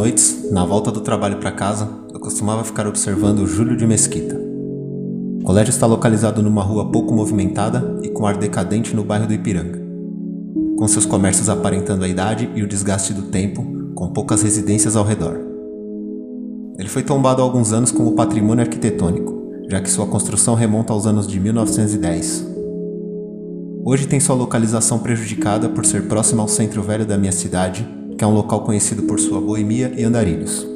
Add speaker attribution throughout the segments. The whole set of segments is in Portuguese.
Speaker 1: Noites, na volta do trabalho para casa, eu costumava ficar observando o Júlio de Mesquita. O colégio está localizado numa rua pouco movimentada e com ar decadente no bairro do Ipiranga. Com seus comércios aparentando a idade e o desgaste do tempo, com poucas residências ao redor. Ele foi tombado há alguns anos como patrimônio arquitetônico, já que sua construção remonta aos anos de 1910. Hoje tem sua localização prejudicada por ser próximo ao centro velho da minha cidade que é um local conhecido por sua boemia e andarilhos,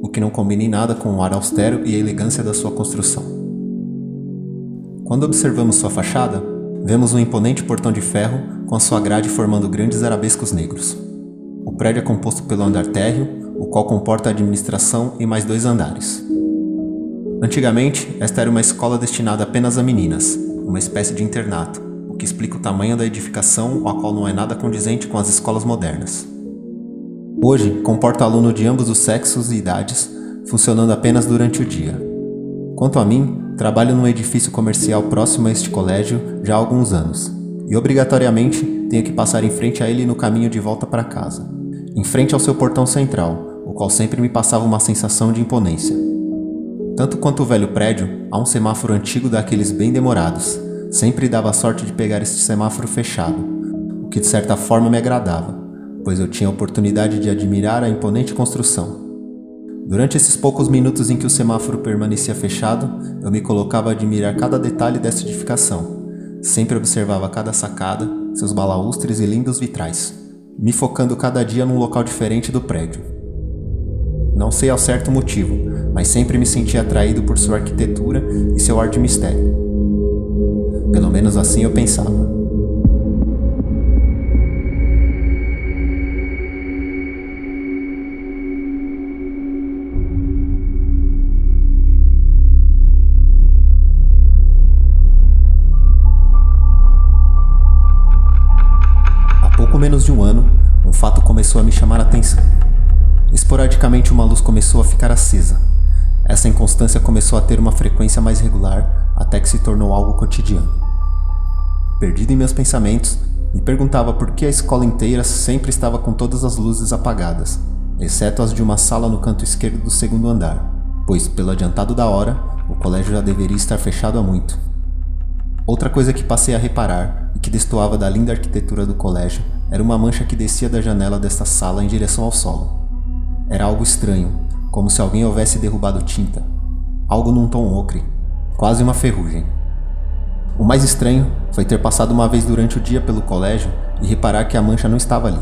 Speaker 1: o que não combina em nada com o ar austero e a elegância da sua construção. Quando observamos sua fachada, vemos um imponente portão de ferro com a sua grade formando grandes arabescos negros. O prédio é composto pelo andar térreo, o qual comporta a administração e mais dois andares. Antigamente, esta era uma escola destinada apenas a meninas, uma espécie de internato, o que explica o tamanho da edificação, a qual não é nada condizente com as escolas modernas. Hoje, comporta aluno de ambos os sexos e idades, funcionando apenas durante o dia. Quanto a mim, trabalho num edifício comercial próximo a este colégio já há alguns anos, e obrigatoriamente tenho que passar em frente a ele no caminho de volta para casa, em frente ao seu portão central, o qual sempre me passava uma sensação de imponência. Tanto quanto o velho prédio, há um semáforo antigo daqueles bem demorados, sempre dava sorte de pegar este semáforo fechado, o que de certa forma me agradava pois eu tinha a oportunidade de admirar a imponente construção. Durante esses poucos minutos em que o semáforo permanecia fechado, eu me colocava a admirar cada detalhe dessa edificação. Sempre observava cada sacada, seus balaustres e lindos vitrais, me focando cada dia num local diferente do prédio. Não sei ao certo motivo, mas sempre me senti atraído por sua arquitetura e seu ar de mistério. Pelo menos assim eu pensava. Menos de um ano, um fato começou a me chamar a atenção. Esporadicamente, uma luz começou a ficar acesa. Essa inconstância começou a ter uma frequência mais regular até que se tornou algo cotidiano. Perdido em meus pensamentos, me perguntava por que a escola inteira sempre estava com todas as luzes apagadas, exceto as de uma sala no canto esquerdo do segundo andar, pois, pelo adiantado da hora, o colégio já deveria estar fechado há muito. Outra coisa que passei a reparar e que destoava da linda arquitetura do colégio era uma mancha que descia da janela desta sala em direção ao solo. Era algo estranho, como se alguém houvesse derrubado tinta. Algo num tom ocre, quase uma ferrugem. O mais estranho foi ter passado uma vez durante o dia pelo colégio e reparar que a mancha não estava ali.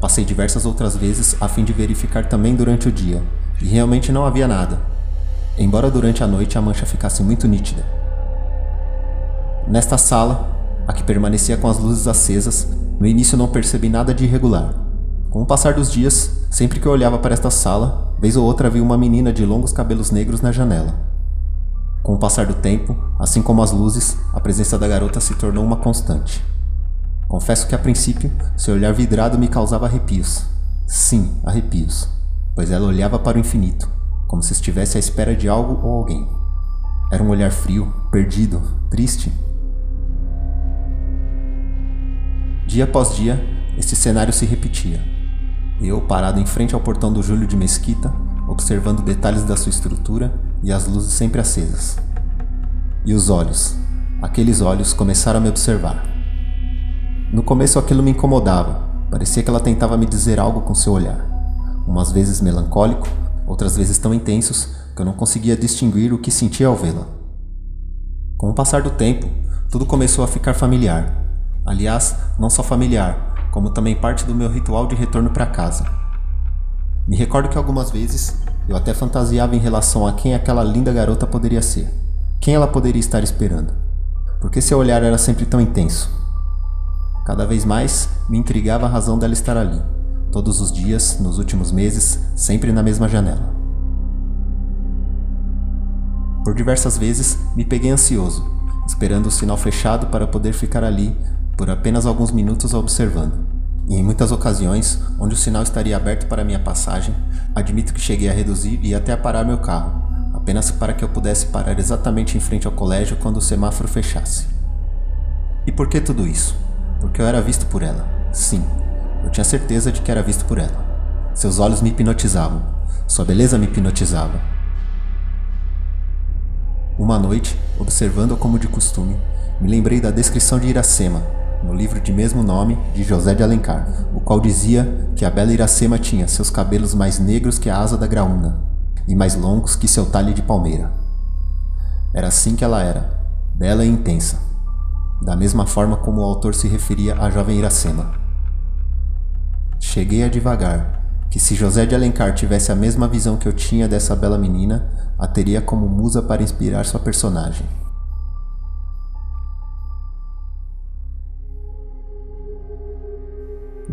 Speaker 1: Passei diversas outras vezes a fim de verificar também durante o dia, e realmente não havia nada, embora durante a noite a mancha ficasse muito nítida. Nesta sala, a que permanecia com as luzes acesas, no início não percebi nada de irregular. Com o passar dos dias, sempre que eu olhava para esta sala, vez ou outra vi uma menina de longos cabelos negros na janela. Com o passar do tempo, assim como as luzes, a presença da garota se tornou uma constante. Confesso que a princípio, seu olhar vidrado me causava arrepios. Sim, arrepios, pois ela olhava para o infinito, como se estivesse à espera de algo ou alguém. Era um olhar frio, perdido, triste Dia após dia, este cenário se repetia. Eu, parado em frente ao portão do Júlio de Mesquita, observando detalhes da sua estrutura e as luzes sempre acesas. E os olhos, aqueles olhos começaram a me observar. No começo aquilo me incomodava, parecia que ela tentava me dizer algo com seu olhar. Umas vezes melancólico, outras vezes tão intensos que eu não conseguia distinguir o que sentia ao vê-la. Com o passar do tempo, tudo começou a ficar familiar Aliás, não só familiar, como também parte do meu ritual de retorno para casa. Me recordo que algumas vezes eu até fantasiava em relação a quem aquela linda garota poderia ser. Quem ela poderia estar esperando? Porque seu olhar era sempre tão intenso. Cada vez mais me intrigava a razão dela estar ali, todos os dias, nos últimos meses, sempre na mesma janela. Por diversas vezes me peguei ansioso, esperando o sinal fechado para poder ficar ali por apenas alguns minutos observando. E em muitas ocasiões, onde o sinal estaria aberto para minha passagem, admito que cheguei a reduzir e até a parar meu carro, apenas para que eu pudesse parar exatamente em frente ao colégio quando o semáforo fechasse. E por que tudo isso? Porque eu era visto por ela. Sim, eu tinha certeza de que era visto por ela. Seus olhos me hipnotizavam. Sua beleza me hipnotizava. Uma noite, observando-a como de costume, me lembrei da descrição de Iracema, no livro de mesmo nome de José de Alencar, o qual dizia que a bela Iracema tinha seus cabelos mais negros que a asa da graúna e mais longos que seu talhe de palmeira. Era assim que ela era, bela e intensa, da mesma forma como o autor se referia à jovem Iracema. Cheguei a devagar, que se José de Alencar tivesse a mesma visão que eu tinha dessa bela menina, a teria como musa para inspirar sua personagem.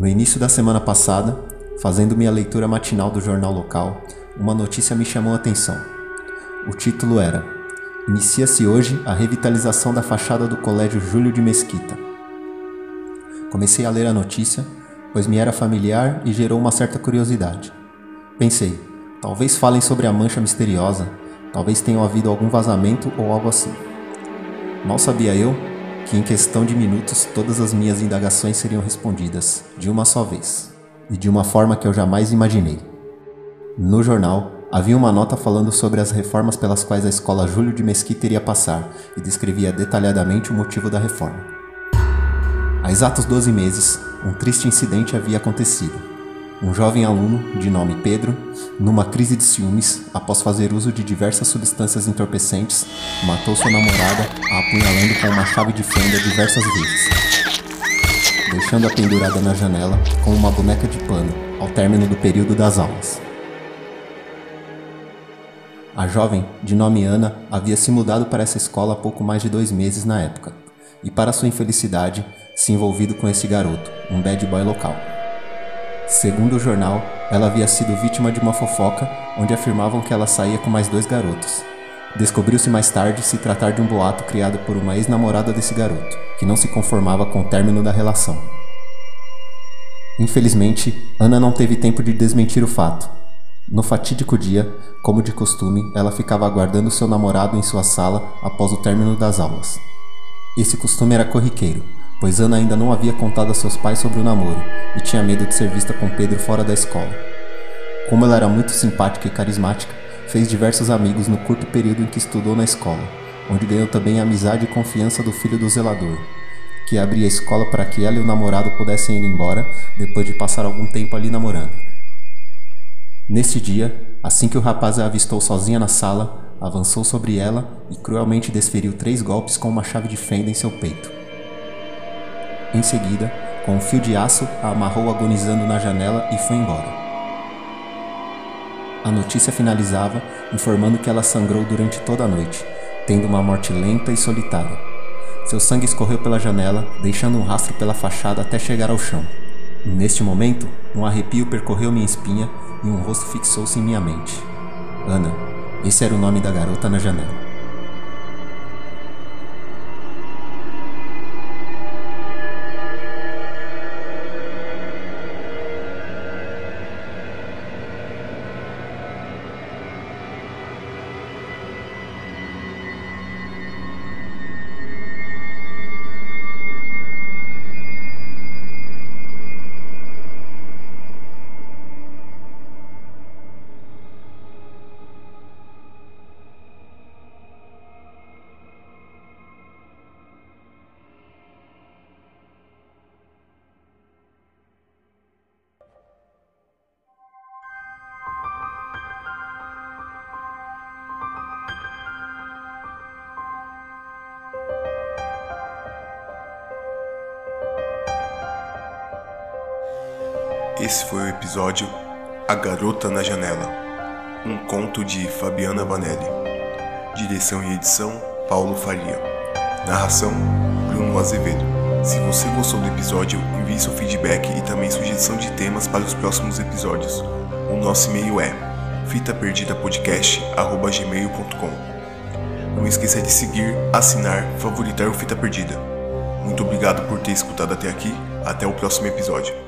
Speaker 1: No início da semana passada, fazendo minha leitura matinal do jornal local, uma notícia me chamou a atenção. O título era Inicia-se hoje a revitalização da fachada do Colégio Júlio de Mesquita. Comecei a ler a notícia, pois me era familiar e gerou uma certa curiosidade. Pensei, talvez falem sobre a mancha misteriosa, talvez tenha havido algum vazamento ou algo assim. Mal sabia eu que em questão de minutos todas as minhas indagações seriam respondidas, de uma só vez, e de uma forma que eu jamais imaginei. No jornal, havia uma nota falando sobre as reformas pelas quais a escola Júlio de Mesquita iria passar e descrevia detalhadamente o motivo da reforma. Há exatos 12 meses, um triste incidente havia acontecido. Um jovem aluno, de nome Pedro, numa crise de ciúmes, após fazer uso de diversas substâncias entorpecentes, matou sua namorada, a apunhalando com uma chave de fenda diversas vezes, deixando-a pendurada na janela como uma boneca de pano, ao término do período das aulas. A jovem, de nome Ana, havia se mudado para essa escola há pouco mais de dois meses na época, e para sua infelicidade, se envolvido com esse garoto, um bad boy local. Segundo o jornal, ela havia sido vítima de uma fofoca onde afirmavam que ela saía com mais dois garotos. Descobriu-se mais tarde se tratar de um boato criado por uma ex-namorada desse garoto, que não se conformava com o término da relação. Infelizmente, Ana não teve tempo de desmentir o fato. No fatídico dia, como de costume, ela ficava aguardando seu namorado em sua sala após o término das aulas. Esse costume era corriqueiro, pois Ana ainda não havia contado a seus pais sobre o namoro e tinha medo de ser vista com Pedro fora da escola. Como ela era muito simpática e carismática, fez diversos amigos no curto período em que estudou na escola, onde ganhou também a amizade e confiança do filho do zelador, que abria a escola para que ela e o namorado pudessem ir embora depois de passar algum tempo ali namorando. Neste dia, assim que o rapaz a avistou sozinha na sala, avançou sobre ela e cruelmente desferiu três golpes com uma chave de fenda em seu peito. Em seguida, com um fio de aço, a amarrou agonizando na janela e foi embora. A notícia finalizava informando que ela sangrou durante toda a noite, tendo uma morte lenta e solitária. Seu sangue escorreu pela janela, deixando um rastro pela fachada até chegar ao chão. Neste momento, um arrepio percorreu minha espinha e um rosto fixou-se em minha mente. Ana, esse era o nome da garota na janela.
Speaker 2: Esse foi o episódio A Garota na Janela, um conto de Fabiana Vanelli. Direção e edição Paulo Faria. Narração Bruno Azevedo. Se você gostou do episódio, envie seu feedback e também sugestão de temas para os próximos episódios. O nosso e-mail é fitaperdidapodcast@gmail.com. Não esqueça de seguir, assinar, favoritar o Fita Perdida. Muito obrigado por ter escutado até aqui. Até o próximo episódio.